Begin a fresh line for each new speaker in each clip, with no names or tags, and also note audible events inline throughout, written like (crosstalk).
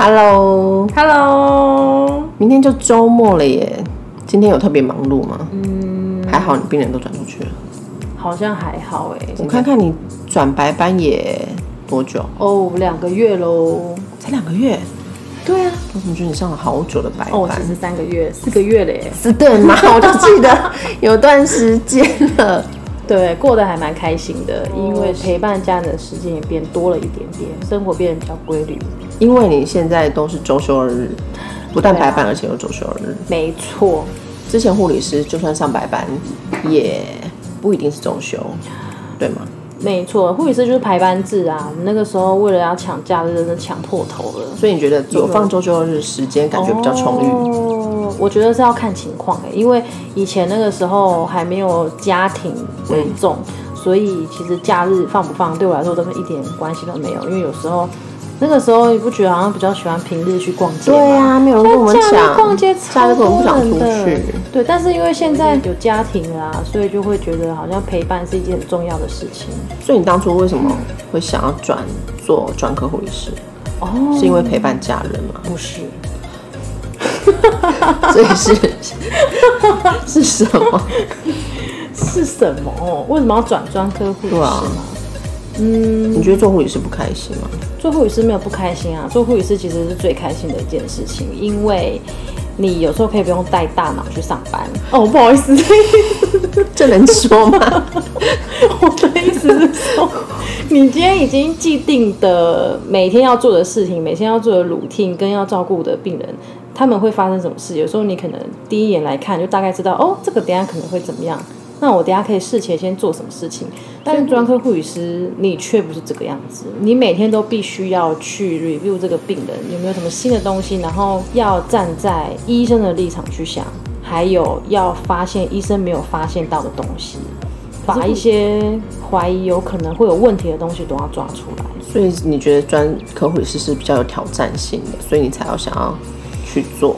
Hello，Hello，
明天就周末了耶，今天有特别忙碌吗？嗯，还好你病人都转出去了。
好像还好哎、
我看看你转白班也多久？
哦，两个月喽。
才两个月。
对啊，
我怎么觉得你上了好久的白
哦，
班？
其实三个月、四个月嘞。
是对吗？(laughs) 我就记得有段时间了。
对，过得还蛮开心的，因为陪伴家人的时间也变多了一点点，生活变得比较规律。
因为你现在都是周休二日，不但白班，而且有周休二日。
没错，
之前护理师就算上白班，也不一定是周休，对吗？
没错，护理师就是排班制啊。我们那个时候为了要抢假日，真的抢破头了。
所以你觉得有放周休二日时间，感觉比较充裕？
哦，我觉得是要看情况哎，因为以前那个时候还没有家庭为重，所以其实假日放不放对我来说都是一点关系都没有。因为有时候那个时候你不觉得好像比较喜欢平日去逛街吗？
对啊，没有人跟我们
假日
抢，
逛街超
假日根本不想出去。
对，但是因为现在有家庭啦、所以就会觉得好像陪伴是一件很重要的事情。
所以你当初为什么会想要转做专科护理师？
哦，
是因为陪伴家人吗？
不是，(laughs)
所以是是什么？(laughs)
是什么？为什么要转专科护理师
对啊
嘛？嗯，
你觉得做护理师不开心吗？
做护理师没有不开心啊，做护理师其实是最开心的一件事情，因为你有时候可以不用带大脑去上班。哦，不好意思，(laughs)
这能说吗？(laughs)
我的意思是说，你今天已经既定的每天要做的事情，每天要做的 routine 跟要照顾的病人，他们会发生什么事？有时候你可能第一眼来看就大概知道，哦，这个等下可能会怎么样。那我等下可以事前先做什么事情？但是专科护理师你却不是这个样子，你每天都必须要去 review 这个病人有没有什么新的东西，然后要站在医生的立场去想，还有要发现医生没有发现到的东西。把一些怀疑有可能会有问题的东西都要抓出来。
所以你觉得专科护理师是比较有挑战性的，所以你才要想要去做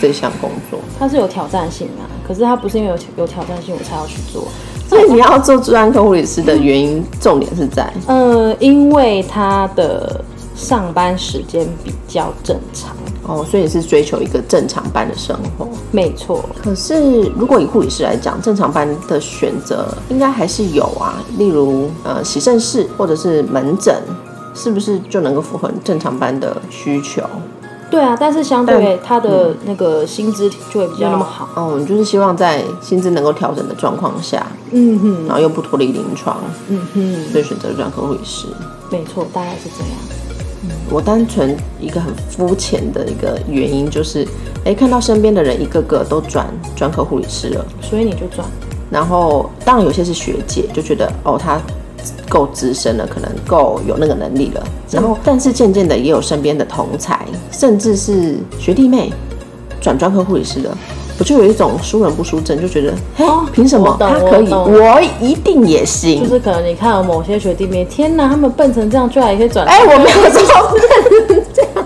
这项工作。
它是有挑战性啊，可是它不是因为有有挑战性我才要去做。
所以你要做治安科护理师的原因，重点是在
呃，因为他的上班时间比较正常，
哦，所以你是追求一个正常班的生活。
没错。
可是如果以护理师来讲，正常班的选择应该还是有啊，例如呃洗肾室或者是门诊，是不是就能够符合正常班的需求？
对啊，但是相对他的那个薪资就会比较那么好。
哦，你就是希望在薪资能够调整的状况下，
嗯哼，
然后又不脱离临床，
嗯哼，
所以选择专科护理师。
没错，大概是这样。
我单纯一个很肤浅的一个原因就是，哎，看到身边的人一个个都转专科护理师了，
所以你就转。
然后当然有些是学姐，就觉得哦他够资深了，可能够有那个能力了。然后但是渐渐的也有身边的同才，甚至是学弟妹转专科护理师的，我就有一种输人不输阵，就觉得，嘿，凭什么他可以，
我
我一定也行。
就是可能你看有某些学弟妹，天哪，他们笨成这样，居然也可以转。
哎，我没有说，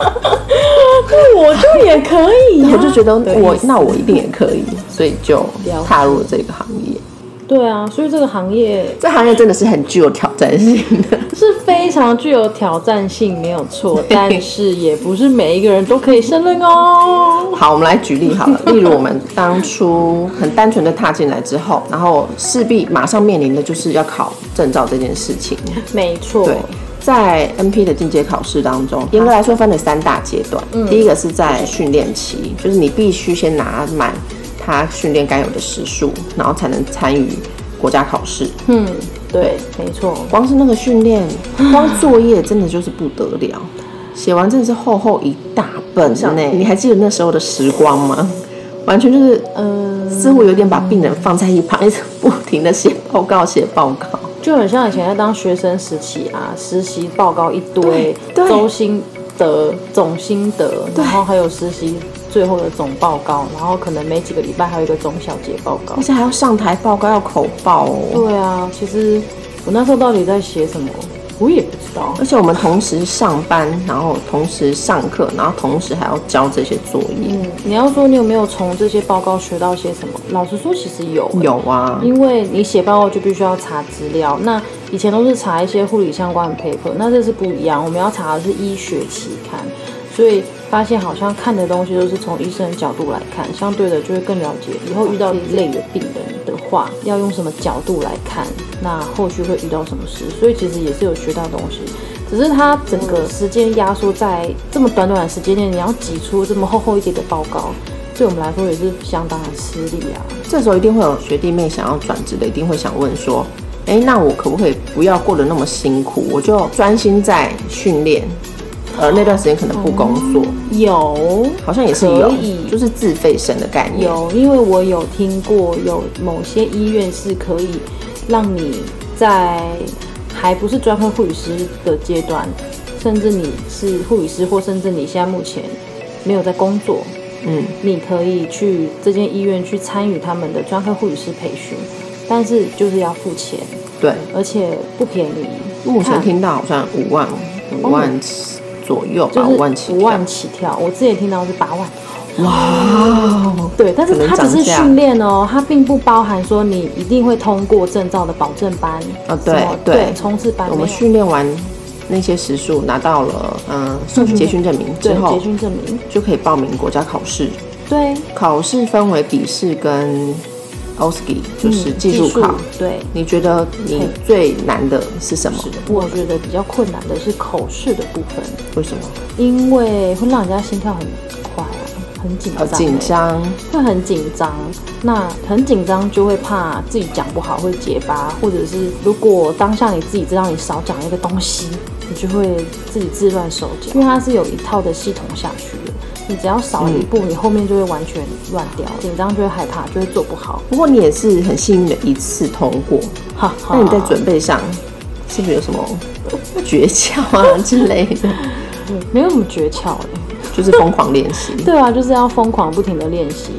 (laughs)
我就也可以、呀
我就觉得我那我一定也可以，所以就踏入了这个行业。
对啊，所以这个行业
这行业真的是很具有挑战性的。(laughs)
是非常具有挑战性，没有错，但是也不是每一个人都可以胜任哦。
好，我们来举例好了。例如我们当初很单纯的踏进来之后，然后势必马上面临的就是要考证照这件事情。
没错，
对，在 NP 的进阶考试当中，严格来说分了三大阶段。第一个是在训练期，就是你必须先拿满他训练该有的时数，然后才能参与国家考试。
嗯，对，没错，
光是那个训练，(gasps) 光作业真的就是不得了，写完真的是厚厚一大本呢。你还记得那时候的时光吗？完全就是，
呃、
似乎有点把病人放在一旁，一直不停的写报告，写报告。
就很像以前在当学生时期啊，实习报告一堆，
对
周心得、总心得，然后还有实习最后的总报告，然后可能每几个礼拜还有一个总小结报告
而。且还要上台报告，要口报哦。
对啊，其实我那时候到底在写什么，我也不知道。
而且我们同时上班，然后同时上课，然后同时还要交这些作业。
嗯，你要说你有没有从这些报告学到些什么？老实说，其实有、欸
有啊，
因为你写报告就必须要查资料，那以前都是查一些护理相关的 paper，那这是不一样，我们要查的是医学期刊，所所以发现好像看的东西都是从医生的角度来看，相对的就会更了解以后遇到一类的病人的话，要用什么角度来看，那后续会遇到什么事。所以其实也是有学到东西，只是它整个时间压缩在这么短短的时间内，你要挤出这么厚厚一叠的报告，对我们来说也是相当的吃力啊。
这时候一定会有学弟妹想要转职的，一定会想问说：，哎，那我可不可以不要过得那么辛苦，我就专心在训练，而那段时间可能不工作？
有，
好像也是有
可以，
就是自费生的概念。
有，因为我有听过，有某些医院是可以让你在还不是专科护理师的阶段，甚至你是护理师，或甚至你现在目前没有在工作，
嗯，
你可以去这间医院去参与他们的专科护理师培训，但是就是要付钱，
对，
而且不便宜。
目前听到好像五万五万左右吧，
就是
五万起跳。
五万起跳，我之前听到是八万。
哇，
对，但是它只是训练哦，它并不包含说你一定会通过证照的保证班
啊对对
对冲刺班
我们训练完那些时数，拿到了嗯结训证明 (laughs) 之
对
后
结，训证明，
就可以报名国家考试。
对
考试分为笔试跟 OSCE，就是技术考。
对。
你觉得你最难的是什么？
我觉得比较困难的是口试的部分，
为什么？
因为会让人家心跳很快啊，很紧张、
呃，紧，张。
会很紧张。那很紧张就会怕自己讲不好会结巴，或者是如果当下你自己知道你少讲一个东西，你就会自己自乱手脚，因为它是有一套的系统下去的。你只要少了一步，你后面就会完全乱掉，紧张就会害怕，就会做不好。
不过你也是很幸运的一次通过。
哈哈，
那你在准备上是不是有什么 (laughs) 诀窍啊之类的？
嗯没有什么诀窍的。
就是疯狂练习。(laughs)
对啊，就是要疯狂不停的练习，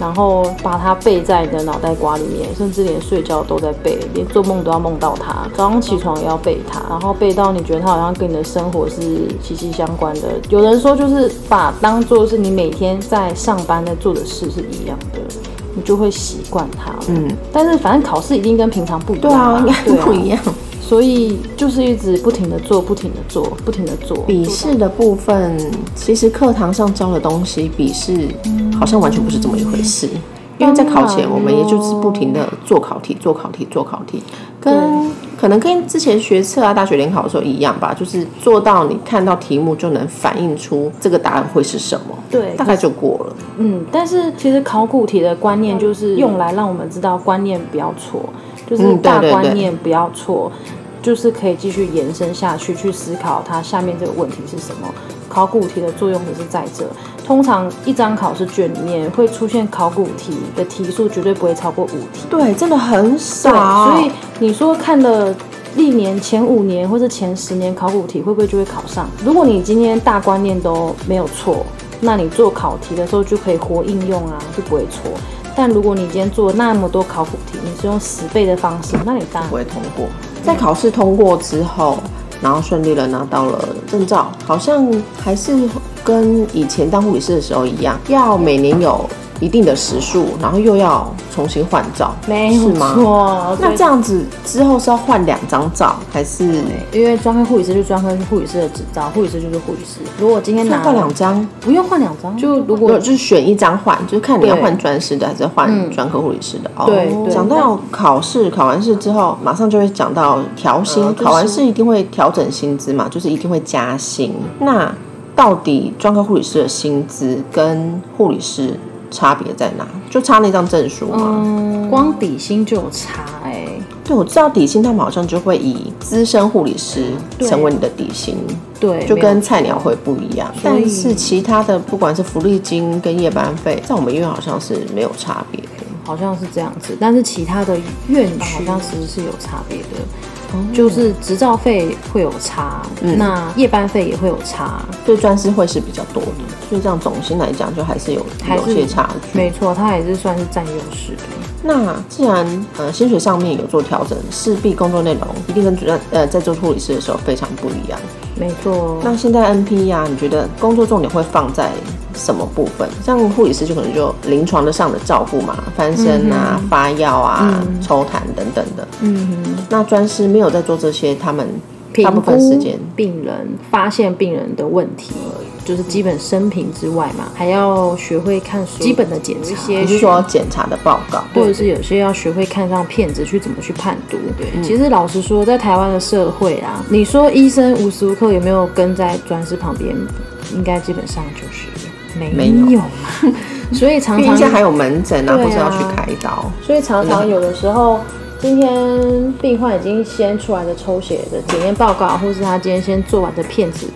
然后把它背在你的脑袋瓜里面，甚至连睡觉都在背，连做梦都要梦到它，早上起床也要背它，然后背到你觉得它好像跟你的生活是息息相关的。有人说就是把当做是你每天在上班在做的事是一样的。你就会习惯它，嗯，但是反正考试一定跟平常不一样
对啊，应该不一样。
所以就是一直不停的做，不停的做，不停的做。
笔试的部分，其实课堂上教的东西，笔试好像完全不是这么一回事。因为在考前，我们也就是不停的做考题、做考题、做考题，跟可能跟之前学测啊、大学联考的时候一样吧，就是做到你看到题目就能反映出这个答案会是什么，
对
大概就过了。
嗯，但是其实考古题的观念就是用来让我们知道观念不要错，就是大观念不要错，就是可以继续延伸下去，去思考它下面这个问题是什么。考古题的作用也是在这，通常一张考试卷里面会出现考古题的题数绝对不会超过五题。
对，真的很，少。
所以你说看了历年前五年或者前十年考古题，会不会就会考上？如果你今天大观念都没有错，那你做考题的时候就可以活应用啊，就不会错。但如果你今天做那么多考古题，你是用十倍的方式，那你当然
不会通过。在考试通过之后，然后顺利的拿到了证照，好像还是跟以前当护理师的时候一样，要每年有一定的时数，然后又要重新换照，
没有？错。
那这样子之后是要换两张照，还是
因为专科护理师就是专科护理师的执照，护理师就是护理师。如果今天拿
要换两张？
不用换两张，就如
如
果
果就是选一张换，就是看你要
对
换专师的还是换专科护理师的。哦
对对
讲到考试，考完试之后，马上就会讲到调薪。
呃就是
考完试一定会调整薪资嘛，就是一定会加薪。那到底专科护理师的薪资跟护理师差别在哪？就差那张证书吗？
嗯，光底薪就有差哎、
对，我知道底薪他们好像就会以资深护理师成为你的底薪。
对，
就跟菜鸟会不一样，但是其他的不管是福利金跟夜班费，在我们医院好像是没有差别的。
好像是这样子，但是其他的院区好像其实是有差别的，
哦
就是执照费会有差，
嗯
那夜班费也会有差，
所以专师会是比较多的，所以这样总薪来讲，就还是有有
还是
些差距。
没错，它还是算是占优势的。
那既然呃薪水上面有做调整，势必工作内容一定跟主任呃在做护理师的时候非常不一样。
没错，
那现在 NP 呀、你觉得工作重点会放在什么部分？像护理师就可能就临床的上的照顾嘛，翻身啊、发药啊、抽痰等等的。
嗯哼，
那专师没有在做这些，他们大部分时间。
病人发现病人的问题，就就是基本生平之外嘛，还要学会看基本的检查，
你是说检查的报告，
或者是有些要学会看上片子去怎么去判读。对，其实老实说，在台湾的社会啊，你说医生无时无刻有没有跟在专师旁边，应该基本上就是没有嘛。(laughs) 所以常常
还有门诊啊，或是要去开刀。
所以常常有的时候，今天病患已经先出来的抽血的检验报告，或是他今天先做完的片子。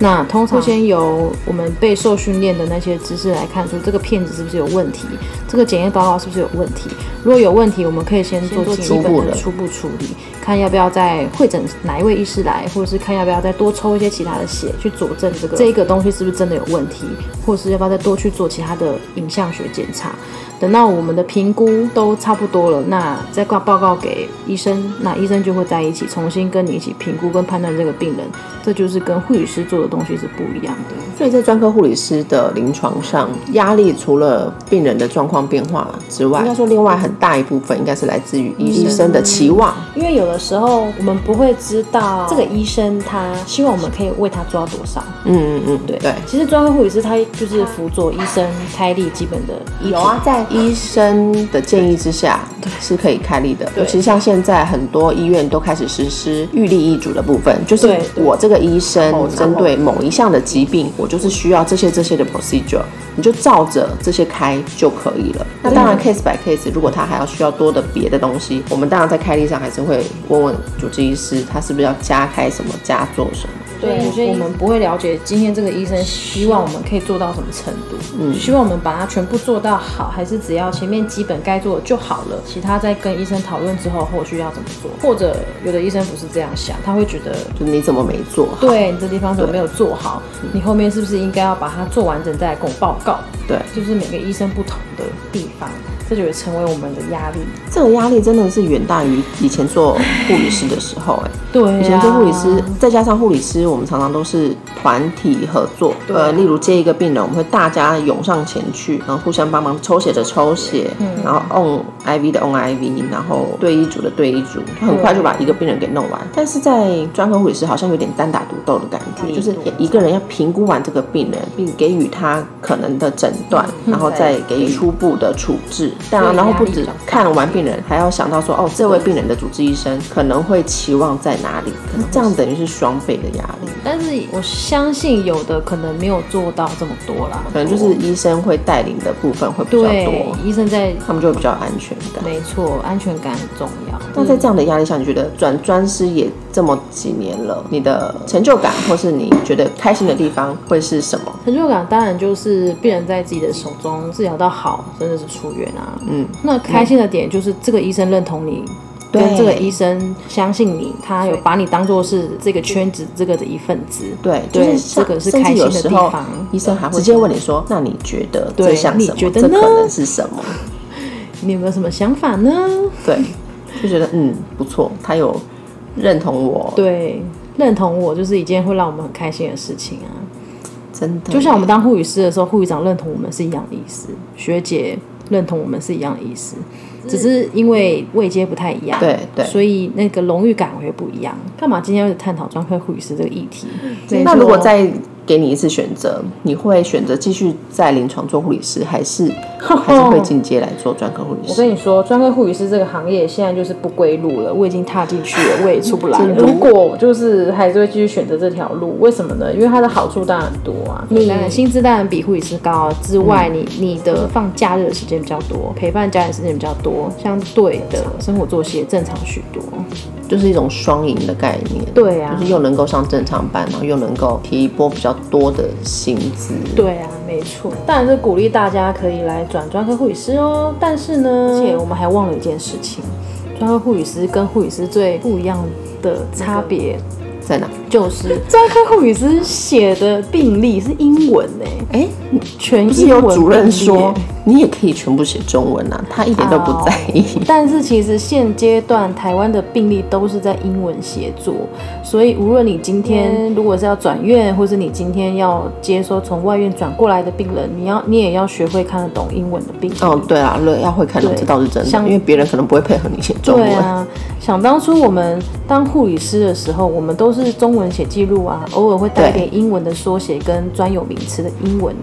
那通常先由我们备受训练的那些知识来看出这个片子是不是有问题，这个检验报告是不是有问题。如果有问题，我们可以先做基本的初步处理，看要不要再会诊哪一位医师来，或者是看要不要再多抽一些其他的血去佐证这个这个东西是不是真的有问题，或者是要不要再多去做其他的影像学检查。等到我们的评估都差不多了，那再挂报告给医生，那医生就会在一起重新跟你一起评估跟判断这个病人，这就是跟护理师做的东西是不一样的。
所以在专科护理师的临床上，压力除了病人的状况变化之外，应该说另外很大一部分应该是来自于医生的期望，
因为有的时候我们不会知道这个医生他希望我们可以为他做到多少。
嗯嗯嗯，
对
对。
其实专科护理师他就是辅佐医生开立基本的
有啊，在。医生的建议之下，对是可以开立的。尤其像现在很多医院都开始实施预立医嘱的部分，就是我这个医生针对某一项的疾病，我就是需要这些这些的 procedure，你就照着这些开就可以了。那当然 case by case，如果他还要需要多的别的东西，我们当然在开立上还是会问问主治医师，他是不是要加开什么，加做什么。
对，所以我们不会了解今天这个医生希望我们可以做到什么程度，嗯，希望我们把它全部做到好，还是只要前面基本该做的就好了，其他在跟医生讨论之后，后续要怎么做？或者有的医生不是这样想，他会觉得，
就你怎么没做？
对你这地方怎么没有做好？你后面是不是应该要把它做完整再来跟我报告？
对，
就是每个医生不同的地方。这就会成为我们的压力。
这个压力真的是远大于以前做护理师的时候，哎，
对，
以前做护理师，再加上护理师，我们常常都是团体合作。呃，例如接一个病人，我们会大家涌上前去，然后互相帮忙抽血的抽血，然后 on IV 的 on IV，然后对医组的对医组，很快就把一个病人给弄完。但是在专科护理师好像有点单打独斗的感觉，就是一个人要评估完这个病人，并给予他可能的诊断，然后再给予初步的处置。当然，然后不止看完病人，还要想到说，哦，这位病人的主治医生可能会期望在哪里？这样等于是双倍的压力。
但是我相信有的可能没有做到这么多啦，
可能就是医生会带领的部分会比较多。
医生在
他们就会比较安全感。
没错，安全感很重要。
那在这样的压力下，你觉得转专师也这么几年了，你的成就感或是你觉得开心的地方会是什么？
成就感当然就是病人在自己的手中治疗到好，真的是出院啊。嗯，那开心的点就是这个医生认同你，跟这个医生相信你，他有把你当做是这个圈子这个的一份子。
对，就是这个是开心的地方。医生还会直接问你说：“那你觉得这像什么？这可能是什么？(laughs)
你有没有什么想法呢？”
对，就觉得嗯不错，他有认同我。
对，认同我就是一件会让我们很开心的事情啊！
真的，
就像我们当护理师的时候，护理长认同我们是一样的意思。学姐。认同我们是一样的意思，只是因为位阶不太一样，
对对，
所以那个荣誉感会不一样。干嘛今天要探讨专科护理师这个议题？
那如果在给你一次选择，你会选择继续在临床做护理师，还是 (laughs) 还是会进阶来做专科护理师？
我跟你说，专科护理师这个行业现在就是不归路了，我已经踏进去了，我也出不来。(laughs) 如果就是还是会继续选择这条路，为什么呢？因为它的好处当然很多啊，你薪资当然比护理师高之外，你你的放假日的时间比较多，陪伴家人时间比较多，相对的生活作息也正常许多。
就是一种双赢的概念，
对啊，
就是又能够上正常班，然后又能够提一波比较多的薪资。
对啊，没错，当然是鼓励大家可以来转专科护理师哦。但是呢，而且我们还忘了一件事情，专科护理师跟护理师最不一样的差别。
在哪？
就是专科护理师写的病历是英文呢。哎，全英
文。有主任说你也可以全部写中文啊，他一点都不在意。
但是其实现阶段台湾的病例都是在英文写作，所以无论你今天如果是要转院，或是你今天要接收从外院转过来的病人，你要你也要学会看得懂英文的病历。
哦，对啊，要会看懂，这倒是真的。因为别人可能不会配合你写中文。
想当初我们当护理师的时候，我们都是中文写记录啊，偶尔会带一点英文的缩写跟专有名词的英文，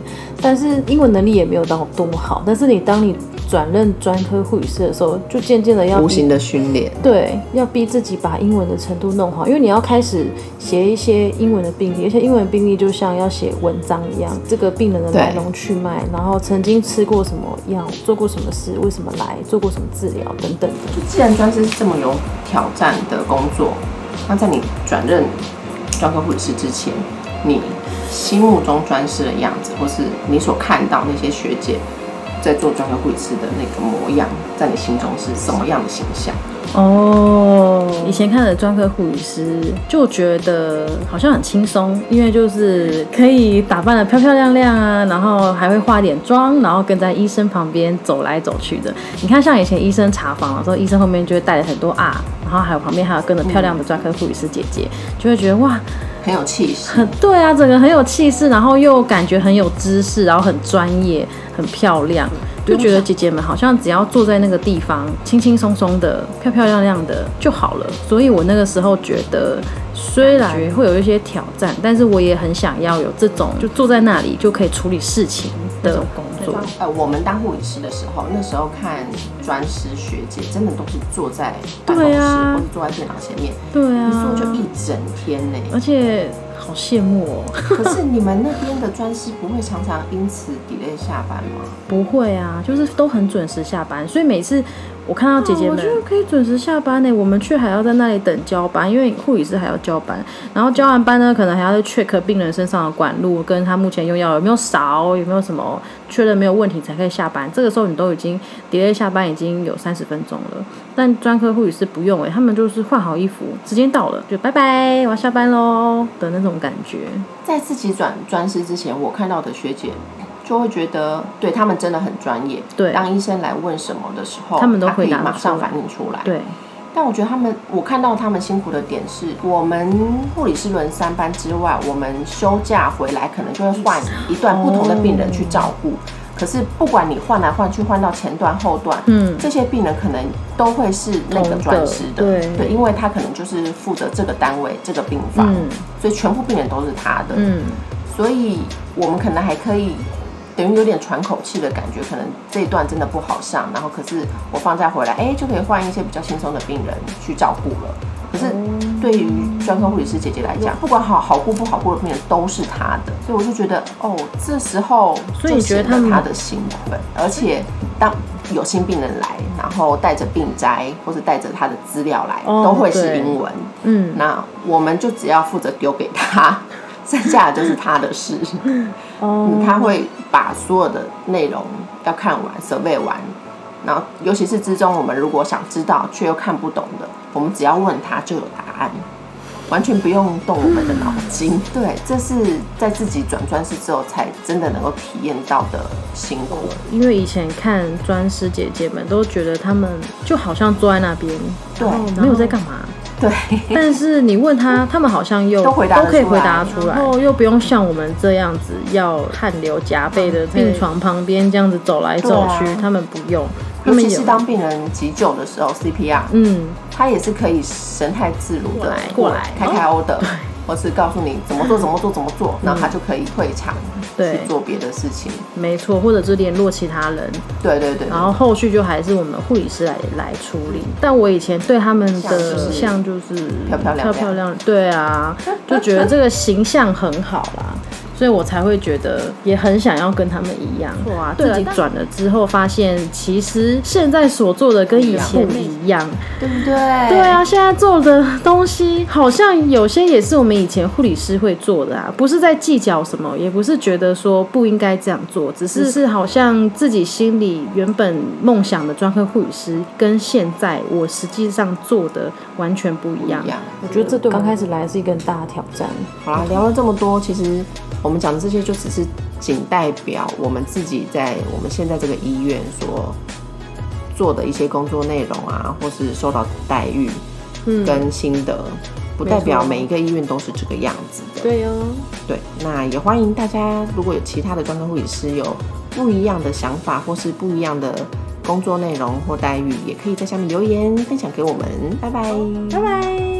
但是英文能力也没有到多么好。但是你当你转任专科护理师的时候，就渐渐的要
无形的训练，
对，要逼自己把英文的程度弄好，因为你要开始写一些英文的病例，而且英文病例就像要写文章一样，这个病人的来龙去脉，然后曾经吃过什么药，做过什么事，为什么来，做过什么治疗等等的。
既然专师是这么有挑战的工作，那在你转任专科护理师之前，你心目中专师的样子，或是你所看到那些学姐在做专科护理师的那个模样，在你心中是什么样的形象？
哦，以前看的专科护理师就觉得好像很轻松，因为就是可以打扮的漂漂亮亮啊，然后还会化点妆，然后跟在医生旁边走来走去的。你看，像以前医生查房的时候，医生后面就会带了很多啊，然后还有旁边还有跟着漂亮的专科护理师姐姐，就会觉得哇，
很有气势。
很 (laughs) 对啊，整个很有气势，然后又感觉很有知识，然后很专业，很漂亮。就觉得姐姐们好像只要坐在那个地方，轻轻松松的、漂漂亮亮的就好了。所以我那个时候觉得，虽然会有一些挑战，但是我也很想要有这种就坐在那里就可以处理事情的
呃，我们当护理师的时候，那时候看专师学姐，真的都是坐在办公室或者坐在电脑前面，
对啊，
一坐就一整天呢，
而且。好羡慕哦！
可是你们那边的专师不会常常因此 delay 下班吗？
不会啊，就是都很准时下班，所以每次我看到姐姐们，我觉得可以准时下班呢。我们去还要在那里等交班，因为护理师还要交班，然后交完班呢，可能还要 check 病人身上的管路，跟他目前用药有没有少，有没有什么确认没有问题才可以下班。这个时候你都已经 delay 下班已经有三十分钟了，但专科护理师不用哎，他们就是换好衣服，时间到了就拜拜，我要下班喽的那种。感觉
在自己转专师之前，我看到的学姐就会觉得，对他们真的很专业。
对，
当医生来问什么的时候，
他们都
可以马上反应出来。
对，
但我觉得他们，我看到他们辛苦的点是，我们护理师轮三班之外，我们休假回来可能就会换一段不同的病人去照顾。可是不管你换来换去，换到前段后段，嗯，这些病人可能都会是那个专师的，
对。
对，因为他可能就是负责这个单位这个病房，所以全部病人都是他的，嗯，所以我们可能还可以等于有点喘口气的感觉，可能这一段真的不好上，然后可是我放假回来，哎，就可以换一些比较轻松的病人去照顾了。可是对于专科护理师姐姐来讲，不管好好过不好过的病人都是她的，所以我就觉得哦，这时候
所以觉得
她的辛苦，而且当有新病人来，然后带着病摘或者带着他的资料来，都会是英文。嗯，那我们就只要负责丢给他，剩下的就是他的事。(laughs) 哦，他会把所有的内容要看完、设备完。然后，尤其是之中，我们如果想知道却又看不懂的，我们只要问他就有答案，完全不用动我们的脑筋。(laughs) 对，这是在自己转专师之后才真的能够体验到的辛苦。
因为以前看专师姐姐们都觉得他们就好像坐在那边，
对，
没有在干嘛。
对，
但是你问他，(laughs) 他们好像又
都回答
都可以回答出来，然后又不用像我们这样子要汗流浃背的病床旁边这样子走来走去，他们不用。
尤其是当病人急救的时候，CPR，嗯，他也是可以神态自如的
过来
开开 O 的。或是告诉你怎么做怎么做怎么做，然后他就可以退场去做别的事情。
没错，或者是联络其他人。
对对对。
然后后续就还是我们护理师来来处理。但我以前对他们的像就是
漂漂亮
漂亮，对啊，就觉得这个形象很好啦。所以我才会觉得也很想要跟他们一样，哇！自己转了之后，发现其实现在所做的跟以前一样，
对不对？
对啊，现在做的东西好像有些也是我们以前护理师会做的啊，不是在计较什么，也不是觉得说不应该这样做，只是是好像自己心里原本梦想的专科护理师，跟现在我实际上做的完全不一样。我觉得这对我刚开始来是一个很大的挑战。
好啦，聊了这么多，其实。我们讲的这些就只是仅代表我们自己在我们现在这个医院所做的一些工作内容啊，或是受到待遇跟心得，不代表每一个医院都是这个样子的。
对哦，
对，那也欢迎大家，如果有其他的专科护理师有不一样的想法或是不一样的工作内容或待遇，也可以在下面留言分享给我们。拜拜。
拜拜。